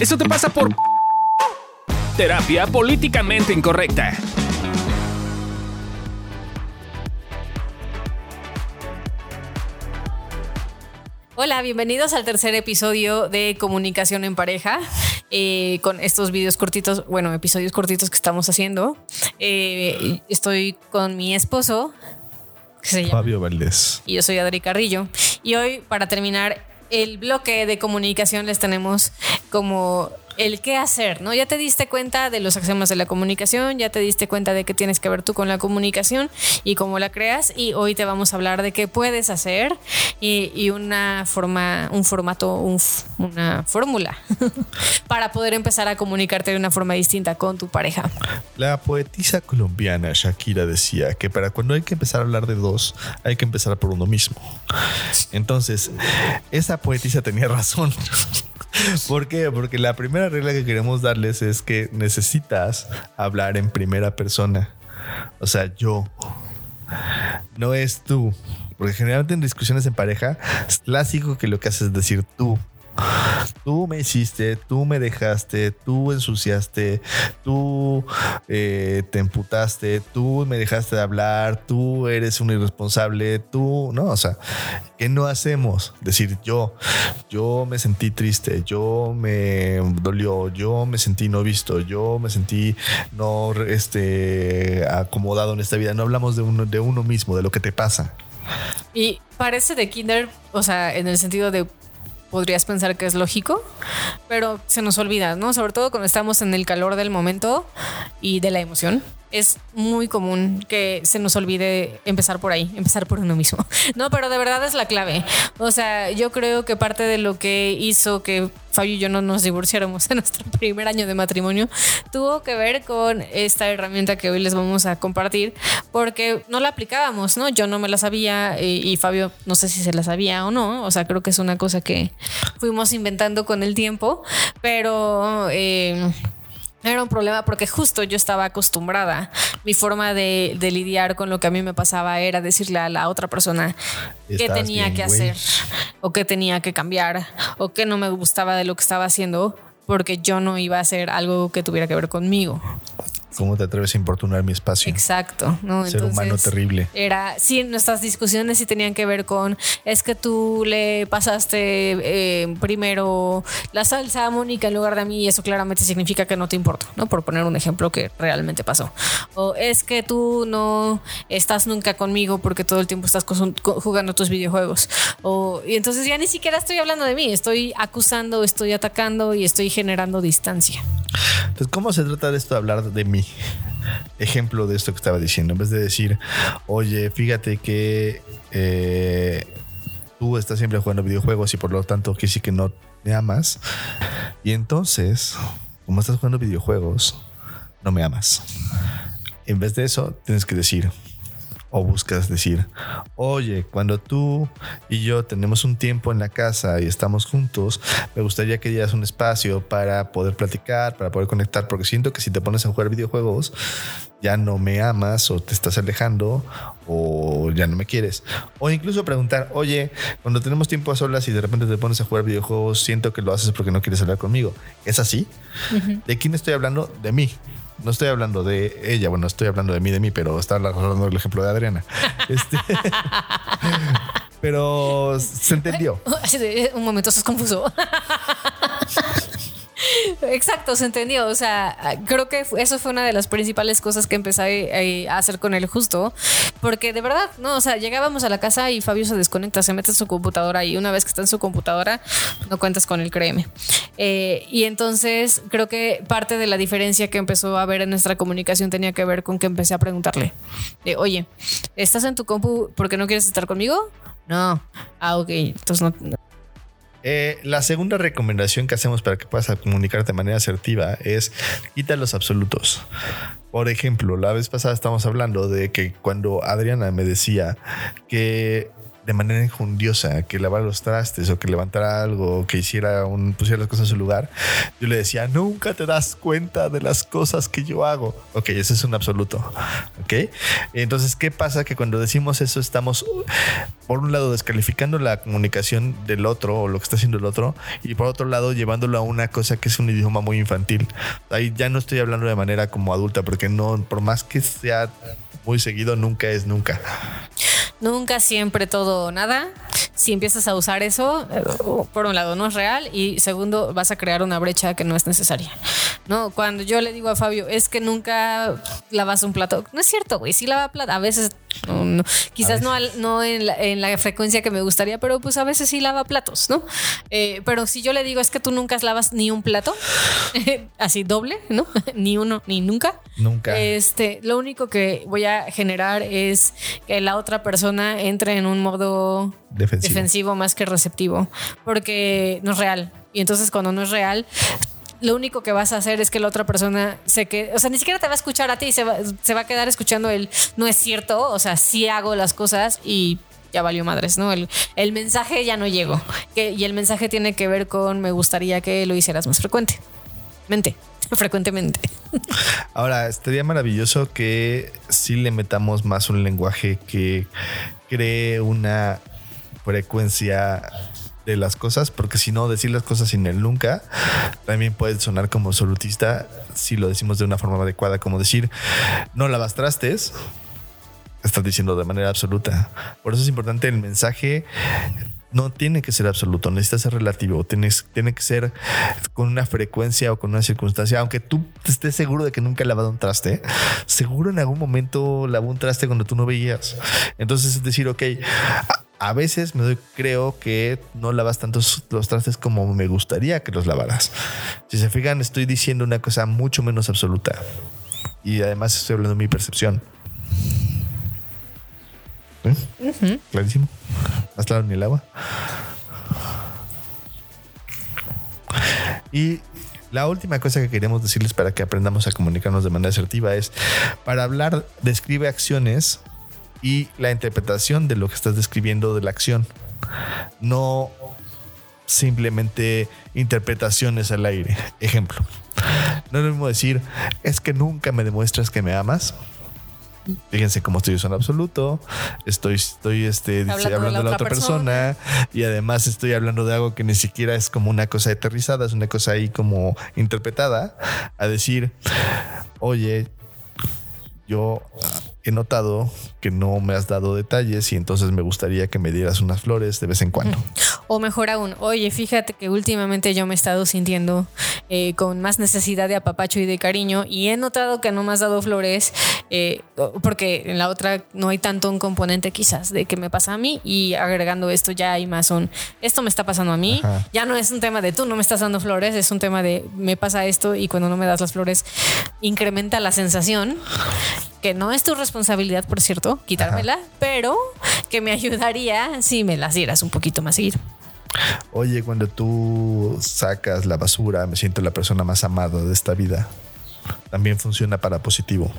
Eso te pasa por terapia políticamente incorrecta. Hola, bienvenidos al tercer episodio de Comunicación en Pareja, eh, con estos videos cortitos, bueno, episodios cortitos que estamos haciendo. Eh, estoy con mi esposo, que se llama Fabio Valdés. y yo soy Adri Carrillo. Y hoy, para terminar el bloque de comunicación, les tenemos como el qué hacer, ¿no? Ya te diste cuenta de los axiomas de la comunicación, ya te diste cuenta de qué tienes que ver tú con la comunicación y cómo la creas. Y hoy te vamos a hablar de qué puedes hacer y, una forma, un formato, un una fórmula para poder empezar a comunicarte de una forma distinta con tu pareja. La poetisa colombiana Shakira decía que para cuando hay que empezar a hablar de dos, hay que empezar por uno mismo. Entonces, esa poetisa tenía razón. ¿Por qué? Porque la primera regla que queremos darles es que necesitas hablar en primera persona. O sea, yo. No es tú. Porque generalmente en discusiones en pareja es clásico que lo que haces es decir tú. Tú me hiciste, tú me dejaste, tú ensuciaste, tú eh, te emputaste, tú me dejaste de hablar, tú eres un irresponsable, tú, no, o sea, ¿qué no hacemos? Decir yo, yo me sentí triste, yo me dolió, yo me sentí no visto, yo me sentí no este, acomodado en esta vida. No hablamos de uno, de uno mismo, de lo que te pasa. Y parece de kinder, o sea, en el sentido de podrías pensar que es lógico, pero se nos olvida, ¿no? Sobre todo cuando estamos en el calor del momento y de la emoción. Es muy común que se nos olvide empezar por ahí, empezar por uno mismo. No, pero de verdad es la clave. O sea, yo creo que parte de lo que hizo que Fabio y yo no nos divorciáramos en nuestro primer año de matrimonio tuvo que ver con esta herramienta que hoy les vamos a compartir, porque no la aplicábamos, ¿no? Yo no me la sabía eh, y Fabio no sé si se la sabía o no. O sea, creo que es una cosa que fuimos inventando con el tiempo, pero... eh, era un problema porque justo yo estaba acostumbrada. Mi forma de, de lidiar con lo que a mí me pasaba era decirle a la otra persona qué tenía bien, que hacer o qué tenía que cambiar o qué no me gustaba de lo que estaba haciendo porque yo no iba a hacer algo que tuviera que ver conmigo. ¿Cómo te atreves a importunar mi espacio? Exacto, ¿no? Ser humano terrible. Era, sí, nuestras discusiones sí tenían que ver con, es que tú le pasaste eh, primero la salsa a Mónica en lugar de a mí y eso claramente significa que no te importa, ¿no? Por poner un ejemplo que realmente pasó. O es que tú no estás nunca conmigo porque todo el tiempo estás jugando tus videojuegos. O, y entonces ya ni siquiera estoy hablando de mí, estoy acusando, estoy atacando y estoy generando distancia. Entonces, ¿cómo se trata de esto de hablar de mí? Ejemplo de esto que estaba diciendo. En vez de decir, oye, fíjate que eh, tú estás siempre jugando videojuegos y por lo tanto que sí que no me amas. Y entonces, como estás jugando videojuegos, no me amas. En vez de eso, tienes que decir, o buscas decir, oye, cuando tú y yo tenemos un tiempo en la casa y estamos juntos, me gustaría que dieras un espacio para poder platicar, para poder conectar, porque siento que si te pones a jugar videojuegos, ya no me amas o te estás alejando o ya no me quieres. O incluso preguntar, oye, cuando tenemos tiempo a solas y de repente te pones a jugar videojuegos, siento que lo haces porque no quieres hablar conmigo. ¿Es así? ¿De quién estoy hablando? De mí. No estoy hablando de ella, bueno, estoy hablando de mí, de mí, pero estaba hablando del ejemplo de Adriana. Este, pero se entendió. Un momento, estás confuso. Exacto, se entendió. O sea, creo que eso fue una de las principales cosas que empecé a hacer con él justo. Porque de verdad, no, o sea, llegábamos a la casa y Fabio se desconecta, se mete en su computadora y una vez que está en su computadora, no cuentas con él, créeme. Eh, y entonces creo que parte de la diferencia que empezó a haber en nuestra comunicación tenía que ver con que empecé a preguntarle, de, oye, ¿estás en tu compu porque no quieres estar conmigo? No. Ah, ok. Entonces no, no- Eh, la segunda recomendación que hacemos para que puedas comunicarte de manera asertiva es quita los absolutos. Por ejemplo, la vez pasada estábamos hablando de que cuando Adriana me decía que de manera injundiosa, que lavara los trastes o que levantara algo, o que hiciera un, pusiera las cosas en su lugar, yo le decía, nunca te das cuenta de las cosas que yo hago. Ok, ese es un absoluto. Ok. Entonces, ¿qué pasa? Que cuando decimos eso estamos, por un lado, descalificando la comunicación del otro o lo que está haciendo el otro, y por otro lado, llevándolo a una cosa que es un idioma muy infantil. Ahí ya no estoy hablando de manera como adulta, porque no, por más que sea muy seguido, nunca es nunca. Nunca, siempre, todo o nada. Si empiezas a usar eso, eh, por un lado no es real y segundo vas a crear una brecha que no es necesaria. No, cuando yo le digo a Fabio, es que nunca lavas un plato. No es cierto, güey, sí lava plato. A veces quizás no, no en, la, frecuencia que me gustaría, pero pues a veces sí lava platos, ¿no? Eh, pero si yo le digo es que tú nunca lavas ni un plato, así doble, ¿no? ni uno, ni nunca. Nunca. Este, lo único que voy a generar es que la otra persona entre en un modo defensivo, defensivo más que receptivo, porque no es real. Y entonces cuando no es real, lo único que vas a hacer es que la otra persona se quede, o sea, ni siquiera te va a escuchar a ti, se va, se va a quedar escuchando el no es cierto, o sea, sí hago las cosas y ya valió madres, ¿no? El, el mensaje ya no llegó. Que, y el mensaje tiene que ver con me gustaría que lo hicieras más frecuente. Mente, frecuentemente. Ahora, estaría maravilloso que sí le metamos más un lenguaje que cree una frecuencia de las cosas, porque si no, decir las cosas sin el nunca también puede sonar como absolutista si lo decimos de una forma adecuada, como decir, no lavas trastes, estás diciendo de manera absoluta. Por eso es importante el mensaje. No tiene que ser absoluto, necesita ser relativo, tienes, tiene que ser con una frecuencia o con una circunstancia. Aunque tú estés seguro de que nunca he lavado un traste, seguro en algún momento lavó un traste cuando tú no veías. Entonces es decir, ok, a veces me doy, creo que no lavas tantos los trastes como me gustaría que los lavaras. Si se fijan, estoy diciendo una cosa mucho menos absoluta. Y además estoy hablando de mi percepción. ¿Eh? Clarísimo. Más claro ni el agua. Y la última cosa que queremos decirles para que aprendamos a comunicarnos de manera asertiva es, para hablar, describe acciones y la interpretación de lo que estás describiendo de la acción. No simplemente interpretaciones al aire. Ejemplo, no es lo mismo decir, es que nunca me demuestras que me amas. Fíjense cómo estoy usando absoluto. Estoy, estoy este, hablando, de la, otra, persona. y además estoy hablando de algo que ni siquiera es como una cosa aterrizada, es una cosa ahí como interpretada. A decir, oye, yo he notado que no me has dado detalles y entonces me gustaría que me dieras unas flores de vez en cuando. O mejor aún, oye, fíjate que últimamente yo me he estado sintiendo eh, con más necesidad de apapacho y de cariño y he notado que no me has dado flores eh, porque en la otra no hay tanto un componente quizás de que me pasa a mí y agregando esto ya hay más un, esto me está pasando a mí, ya no es un tema de tú no me estás dando flores, es un tema de me pasa esto y cuando no me das las flores incrementa la sensación que no es tu responsabilidad, por cierto, quitármela, pero que me ayudaría si me las dieras un poquito más seguido. Oye, cuando tú sacas la basura, me siento la persona más amada de esta vida. También funciona para positivo.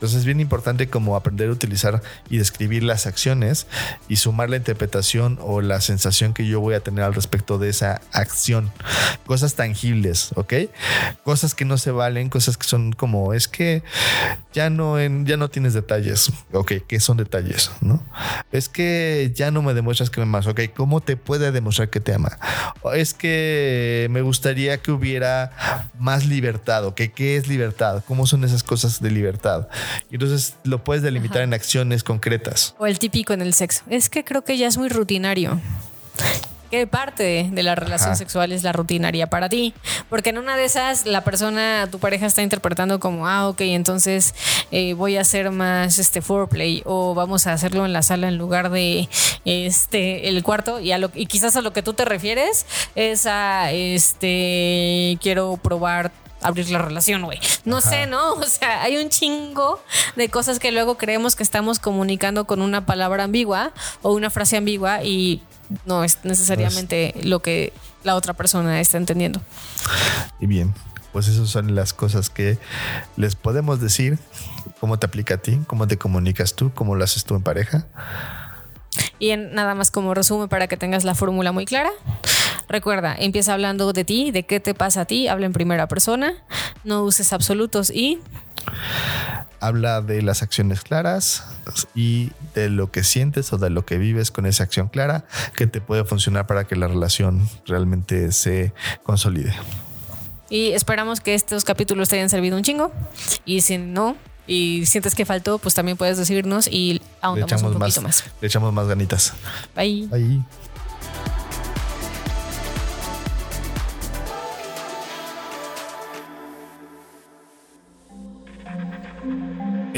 Entonces es bien importante como aprender a utilizar y describir las acciones y sumar la interpretación o la sensación que yo voy a tener al respecto de esa acción. Cosas tangibles, ¿ok? Cosas que no se valen, cosas que son como, es que ya no, en, ya no tienes detalles. Ok, ¿qué son detalles? ¿No? Es que ya no me demuestras que me amas. Ok, ¿cómo te puede demostrar que te ama? Es que me gustaría que hubiera más libertad. Ok, ¿qué es libertad? ¿Cómo son esas cosas de libertad? Y entonces lo puedes delimitar en acciones concretas. O el típico en el sexo. Es que creo que ya es muy rutinario. ¿Qué parte de la relación sexual es la rutinaria para ti? Porque en una de esas la persona, tu pareja está interpretando como, ah, ok, entonces eh, voy a hacer más este foreplay o vamos a hacerlo en la sala en lugar de este el cuarto y a lo y quizás a lo que tú te refieres es a este quiero probar abrir la relación, güey. No sé, ¿no? O sea, hay un chingo de cosas que luego creemos que estamos comunicando con una palabra ambigua o una frase ambigua y no es necesariamente lo que la otra persona está entendiendo. Y bien, pues esas son las cosas que les podemos decir. ¿Cómo te aplica a ti? ¿Cómo te comunicas tú? ¿Cómo lo haces tú en pareja? Y en, nada más como resumen para que tengas la fórmula muy clara. Recuerda, empieza hablando de ti, de qué te pasa a ti, habla en primera persona, no uses absolutos y habla de las acciones claras y de lo que sientes o de lo que vives con esa acción clara que te puede funcionar para que la relación realmente se consolide. Y esperamos que estos capítulos te hayan servido un chingo. Y si no, y sientes que faltó, pues también puedes decirnos y ahondamos un poquito más, Le echamos más ganitas. Bye. Bye.